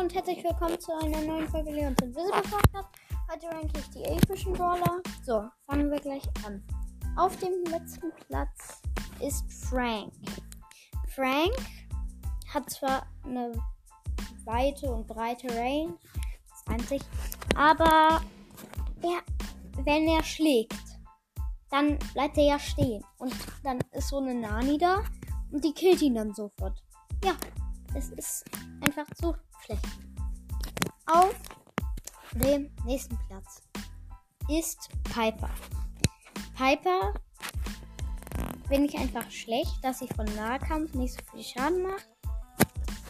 und herzlich willkommen zu einer neuen Folge Leons Invisible Podcast. Heute ranke ich die epischen Brawler. So, fangen wir gleich an. Auf dem letzten Platz ist Frank. Frank hat zwar eine weite und breite Range, 20, aber er, wenn er schlägt, dann bleibt er ja stehen. Und dann ist so eine Nani da und die killt ihn dann sofort. Ja, es ist einfach zu schlecht. Auf dem nächsten Platz ist Piper. Piper finde ich einfach schlecht, dass sie von Nahkampf nicht so viel Schaden macht.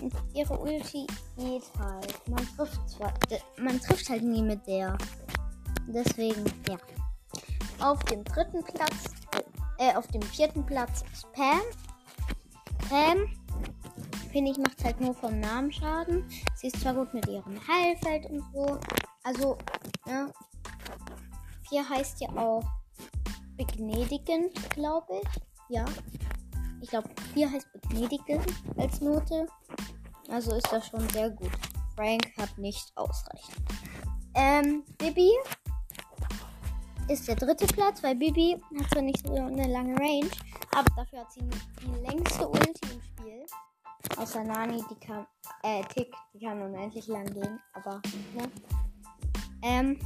Und ihre Ulti geht halt. Man trifft zwar, man trifft halt nie mit der. Deswegen, ja. Auf dem dritten Platz, äh, auf dem vierten Platz ist Pam. Pam ich, macht halt nur vom Namen Schaden. Sie ist zwar gut mit ihrem Heilfeld und so. Also, ne? Hier heißt ja auch begnadigend, glaube ich. Ja. Ich glaube, hier heißt begnadigend als Note. Also ist das schon sehr gut. Frank hat nicht ausreichend. Ähm, Bibi ist der dritte Platz, weil Bibi hat zwar nicht so eine lange Range, aber dafür hat sie die längste Ulti im Spiel. Außer Nani, die kann, äh, Tick, die kann unendlich lang gehen, aber, ne? Ähm,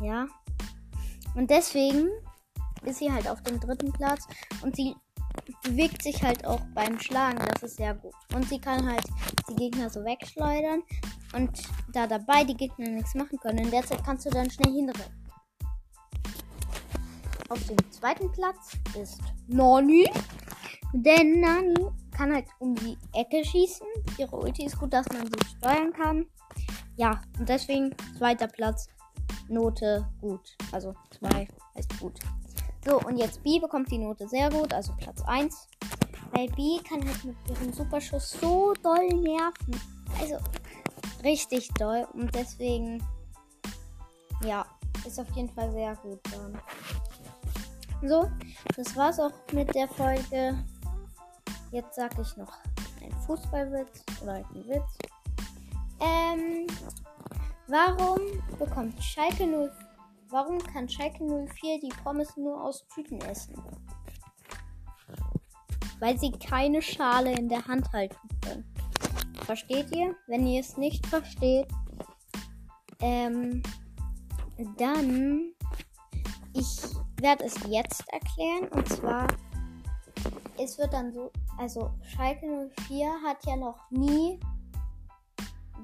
ja. Und deswegen ist sie halt auf dem dritten Platz und sie bewegt sich halt auch beim Schlagen, das ist sehr gut. Und sie kann halt die Gegner so wegschleudern und da dabei die Gegner nichts machen können. In der Zeit kannst du dann schnell hinrennen. Auf dem zweiten Platz ist Nani. Denn Nani kann halt um die Ecke schießen. Ihre Ulti ist gut, dass man sie steuern kann. Ja, und deswegen zweiter Platz. Note gut. Also 2 heißt gut. So, und jetzt B bekommt die Note sehr gut, also Platz 1. Weil B kann halt mit ihrem Superschuss so doll nerven. Also richtig doll. Und deswegen, ja, ist auf jeden Fall sehr gut dann. So, das war's auch mit der Folge. Jetzt sage ich noch einen Fußballwitz oder einen Witz. Ähm, warum bekommt Schalke 0 Warum kann Schalke 04 die Pommes nur aus Tüten essen? Weil sie keine Schale in der Hand halten können. Versteht ihr? Wenn ihr es nicht versteht, ähm, dann ich werde es jetzt erklären und zwar es wird dann so also Schalke 04 hat ja noch nie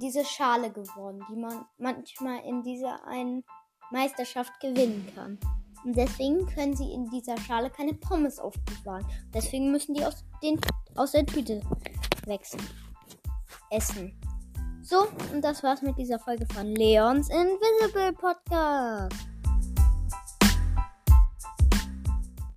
diese Schale gewonnen, die man manchmal in dieser einen Meisterschaft gewinnen kann. Und deswegen können sie in dieser Schale keine Pommes aufbewahren. Deswegen müssen die aus, den, aus der Tüte wechseln. Essen. So, und das war's mit dieser Folge von Leons Invisible Podcast.